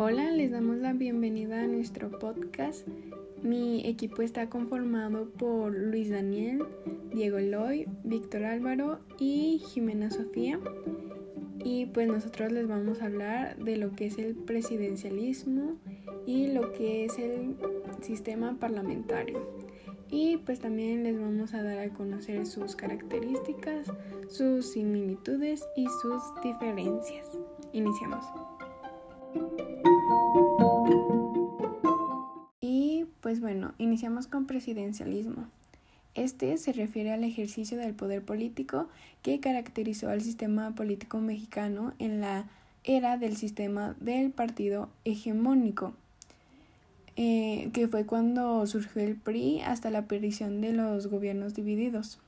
Hola, les damos la bienvenida a nuestro podcast. Mi equipo está conformado por Luis Daniel, Diego Eloy, Víctor Álvaro y Jimena Sofía. Y pues nosotros les vamos a hablar de lo que es el presidencialismo y lo que es el sistema parlamentario. Y pues también les vamos a dar a conocer sus características, sus similitudes y sus diferencias. Iniciamos. Pues bueno, iniciamos con presidencialismo. Este se refiere al ejercicio del poder político que caracterizó al sistema político mexicano en la era del sistema del partido hegemónico, eh, que fue cuando surgió el PRI hasta la aparición de los gobiernos divididos.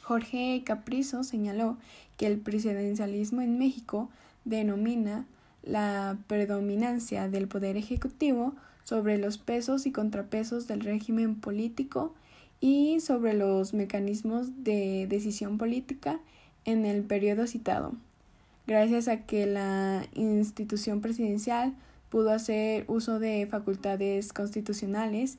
Jorge Caprizo señaló que el presidencialismo en México denomina la predominancia del poder ejecutivo sobre los pesos y contrapesos del régimen político y sobre los mecanismos de decisión política en el periodo citado, gracias a que la institución presidencial pudo hacer uso de facultades constitucionales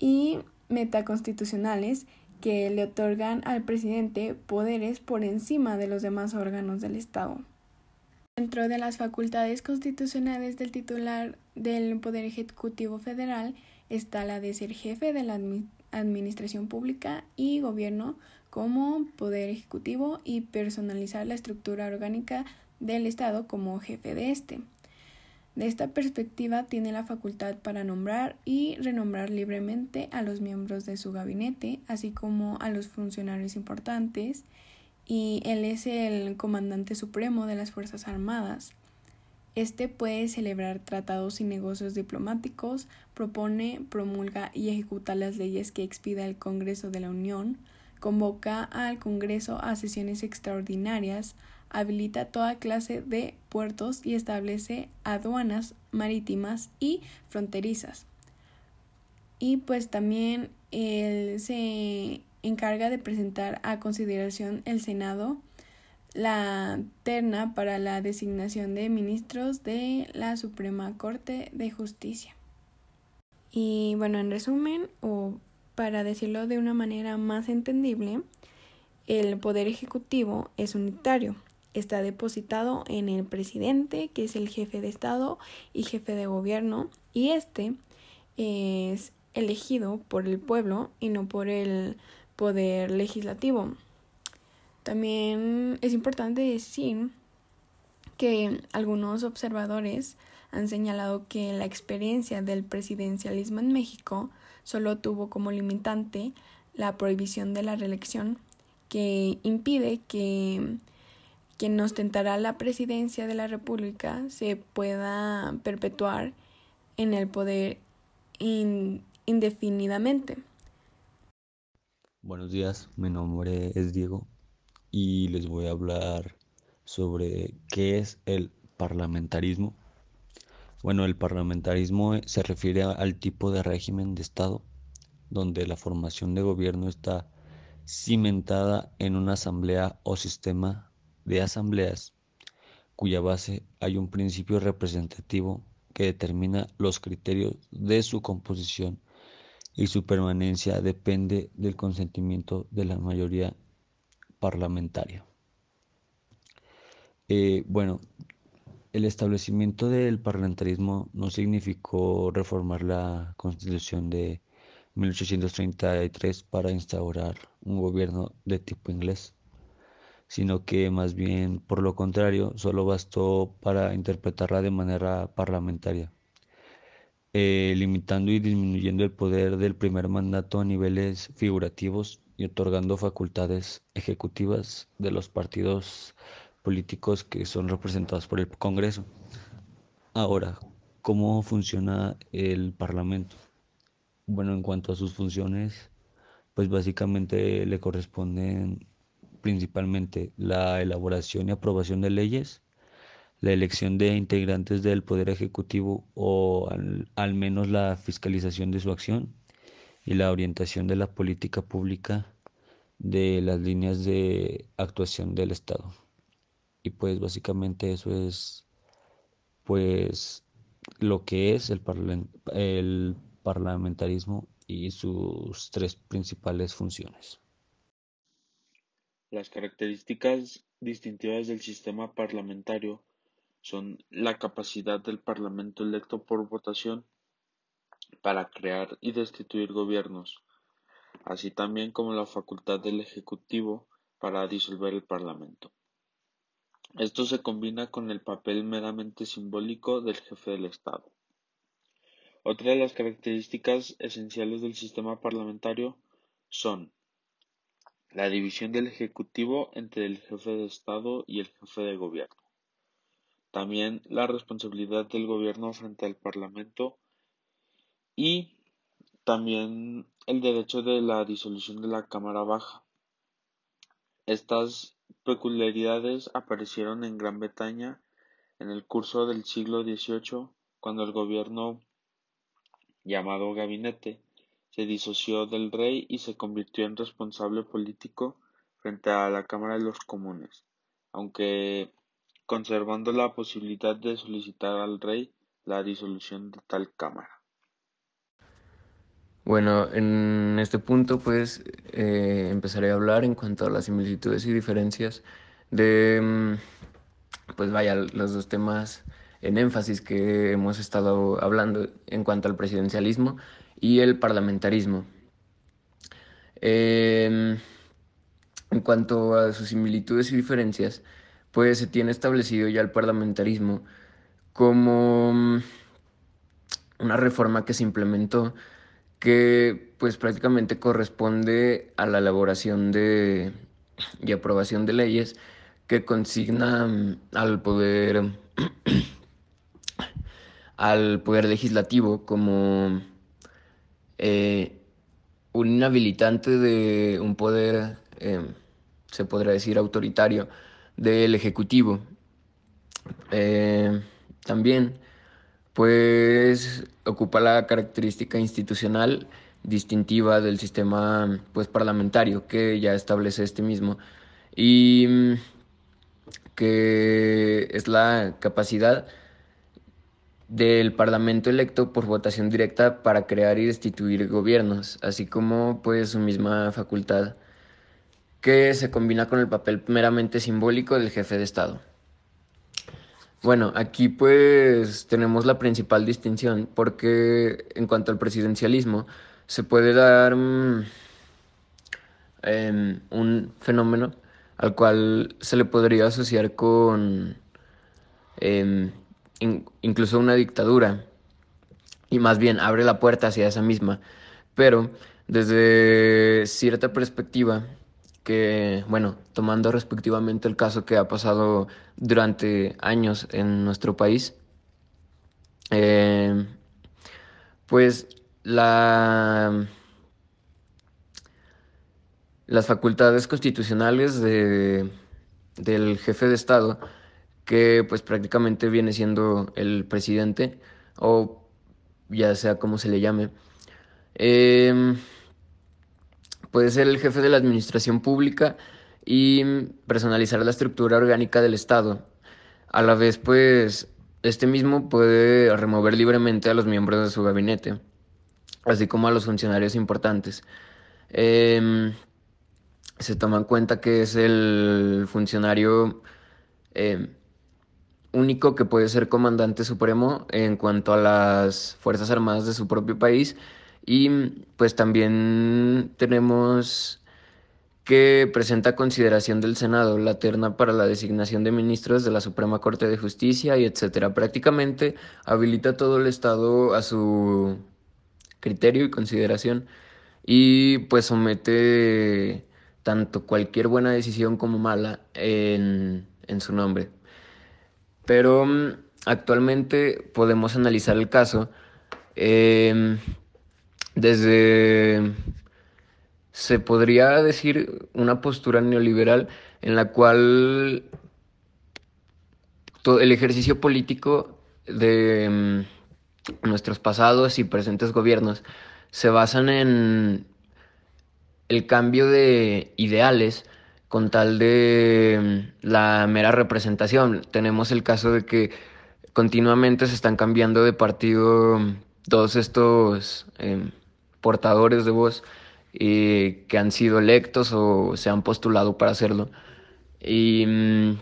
y metaconstitucionales que le otorgan al presidente poderes por encima de los demás órganos del Estado. Dentro de las facultades constitucionales del titular del Poder Ejecutivo Federal está la de ser jefe de la Administración Pública y Gobierno como Poder Ejecutivo y personalizar la estructura orgánica del Estado como jefe de este. De esta perspectiva tiene la facultad para nombrar y renombrar libremente a los miembros de su gabinete, así como a los funcionarios importantes, y él es el comandante supremo de las Fuerzas Armadas. Este puede celebrar tratados y negocios diplomáticos, propone, promulga y ejecuta las leyes que expida el Congreso de la Unión, convoca al Congreso a sesiones extraordinarias, habilita toda clase de puertos y establece aduanas marítimas y fronterizas. Y pues también él se encarga de presentar a consideración el Senado la terna para la designación de ministros de la Suprema Corte de Justicia. Y bueno, en resumen, o para decirlo de una manera más entendible, el poder ejecutivo es unitario. Está depositado en el presidente, que es el jefe de Estado y jefe de gobierno, y este es elegido por el pueblo y no por el poder legislativo. También es importante decir que algunos observadores han señalado que la experiencia del presidencialismo en México solo tuvo como limitante la prohibición de la reelección, que impide que quien ostentará la presidencia de la República se pueda perpetuar en el poder indefinidamente. Buenos días, mi nombre es Diego y les voy a hablar sobre qué es el parlamentarismo. Bueno, el parlamentarismo se refiere al tipo de régimen de Estado donde la formación de gobierno está cimentada en una asamblea o sistema de asambleas cuya base hay un principio representativo que determina los criterios de su composición y su permanencia depende del consentimiento de la mayoría parlamentaria. Eh, bueno, el establecimiento del parlamentarismo no significó reformar la constitución de 1833 para instaurar un gobierno de tipo inglés, sino que más bien por lo contrario solo bastó para interpretarla de manera parlamentaria. Eh, limitando y disminuyendo el poder del primer mandato a niveles figurativos y otorgando facultades ejecutivas de los partidos políticos que son representados por el Congreso. Ahora, ¿cómo funciona el Parlamento? Bueno, en cuanto a sus funciones, pues básicamente le corresponden principalmente la elaboración y aprobación de leyes, la elección de integrantes del Poder Ejecutivo o al, menos la fiscalización de su acción y la orientación de la política pública de las líneas de actuación del Estado. Y pues básicamente eso es pues lo que es el, el parlamentarismo y sus tres principales funciones. Las características distintivas del sistema parlamentario son la capacidad del Parlamento electo por votación para crear y destituir gobiernos, así también como la facultad del Ejecutivo para disolver el Parlamento. Esto se combina con el papel meramente simbólico del jefe del Estado. Otra de las características esenciales del sistema parlamentario son la división del Ejecutivo entre el jefe de Estado y el jefe de Gobierno. También la responsabilidad del Gobierno frente al Parlamento y también el derecho de la disolución de la Cámara Baja. Estas peculiaridades aparecieron en Gran Bretaña en el curso del siglo XVIII, cuando el gobierno llamado gabinete se disoció del rey y se convirtió en responsable político frente a la Cámara de los Comunes, aunque conservando la posibilidad de solicitar al rey la disolución de tal Cámara. Bueno, en este punto pues eh, empezaré a hablar en cuanto a las similitudes y diferencias de, mm, pues vaya, los dos temas en énfasis que hemos estado hablando en cuanto al presidencialismo y el parlamentarismo. Em, en cuanto a sus similitudes y diferencias, pues se tiene establecido ya el parlamentarismo como mm, una reforma que se implementó que pues prácticamente corresponde a la elaboración de y aprobación de leyes que consignan al poder al poder legislativo como eh, un inhabilitante de un poder eh, se podría decir autoritario del ejecutivo. Eh, también pues ocupa la característica institucional distintiva del sistema pues parlamentario que ya establece este mismo y mm, que es la capacidad del parlamento electo por votación directa para crear y destituir gobiernos, así como pues su misma facultad que se combina con el papel meramente simbólico del jefe de Estado. Bueno, aquí pues tenemos la principal distinción porque en cuanto al presidencialismo se puede dar mm, em, un fenómeno al cual se le podría asociar con em, incluso una dictadura y más bien abre la puerta hacia esa misma, pero desde cierta perspectiva que, bueno, tomando respectivamente el caso que ha pasado durante años en nuestro país, eh, pues la, las facultades constitucionales de, del jefe de Estado, que pues prácticamente viene siendo el presidente, o ya sea como se le llame, eh, Puede ser el jefe de la administración pública y personalizar la estructura orgánica del Estado. A la vez, pues, este mismo puede remover libremente a los miembros de su gabinete, así como a los funcionarios importantes. Em, se toma en cuenta que es el funcionario em, único que puede ser comandante supremo en cuanto a las Fuerzas Armadas de su propio país y pues también tenemos que presenta consideración del Senado la terna para la designación de ministros de la Suprema Corte de Justicia y etcétera. Prácticamente habilita todo el Estado a su criterio y consideración y pues somete tanto cualquier buena decisión como mala en, en su nombre. Pero mm, actualmente podemos analizar el caso. Eh, desde, se podría decir, una postura neoliberal en la cual todo el ejercicio político de mm, nuestros pasados y presentes gobiernos se basan en el cambio de ideales con tal de mm, la mera representación. Tenemos el caso de que continuamente se están cambiando de partido todos estos em, portadores de voz que han sido electos o se han postulado para hacerlo. Y mm,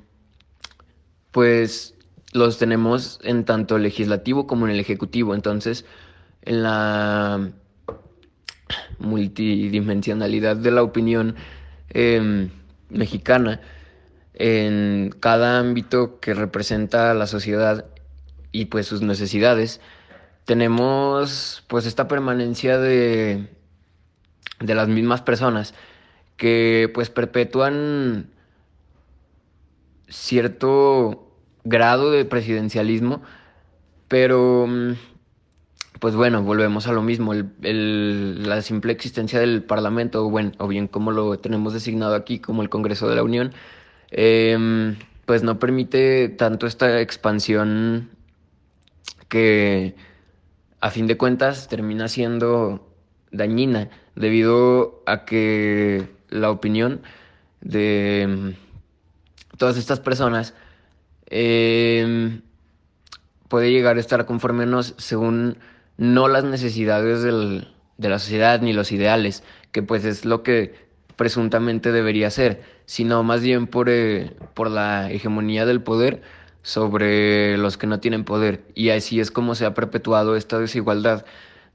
pues los tenemos en tanto el legislativo como en el ejecutivo. Entonces, en la multidimensionalidad de la opinión em, mexicana, en cada ámbito que representa a la sociedad y pues sus necesidades, tenemos pues esta permanencia de, de las mismas personas que pues perpetúan cierto grado de presidencialismo, pero mm, pues bueno, volvemos a lo mismo, el, la simple existencia del Parlamento, bueno, o bien como lo tenemos designado aquí como el Congreso de la Unión, em, pues no permite tanto esta expansión que a fin de cuentas termina siendo dañina debido a que la opinión de mm, todas estas personas em, puede llegar a estar conforme según no las necesidades del, de la sociedad ni los ideales, que pues es lo que presuntamente debería ser, sino más bien por, eh, por la hegemonía del poder sobre los que no tienen poder. Y así es como se ha perpetuado esta desigualdad,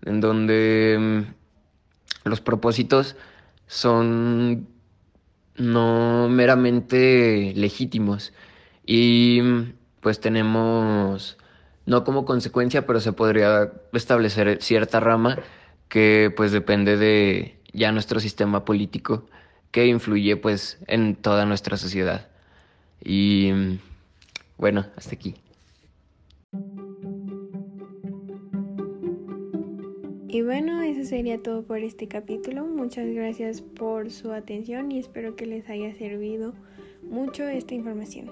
en donde mm, los propósitos son no meramente legítimos y pues tenemos no como consecuencia, pero se podría establecer cierta rama que pues depende de ya nuestro sistema político que influye pues en toda nuestra sociedad. Y bueno, hasta aquí. Y bueno, eso sería todo por este capítulo. Muchas gracias por su atención y espero que les haya servido mucho esta información.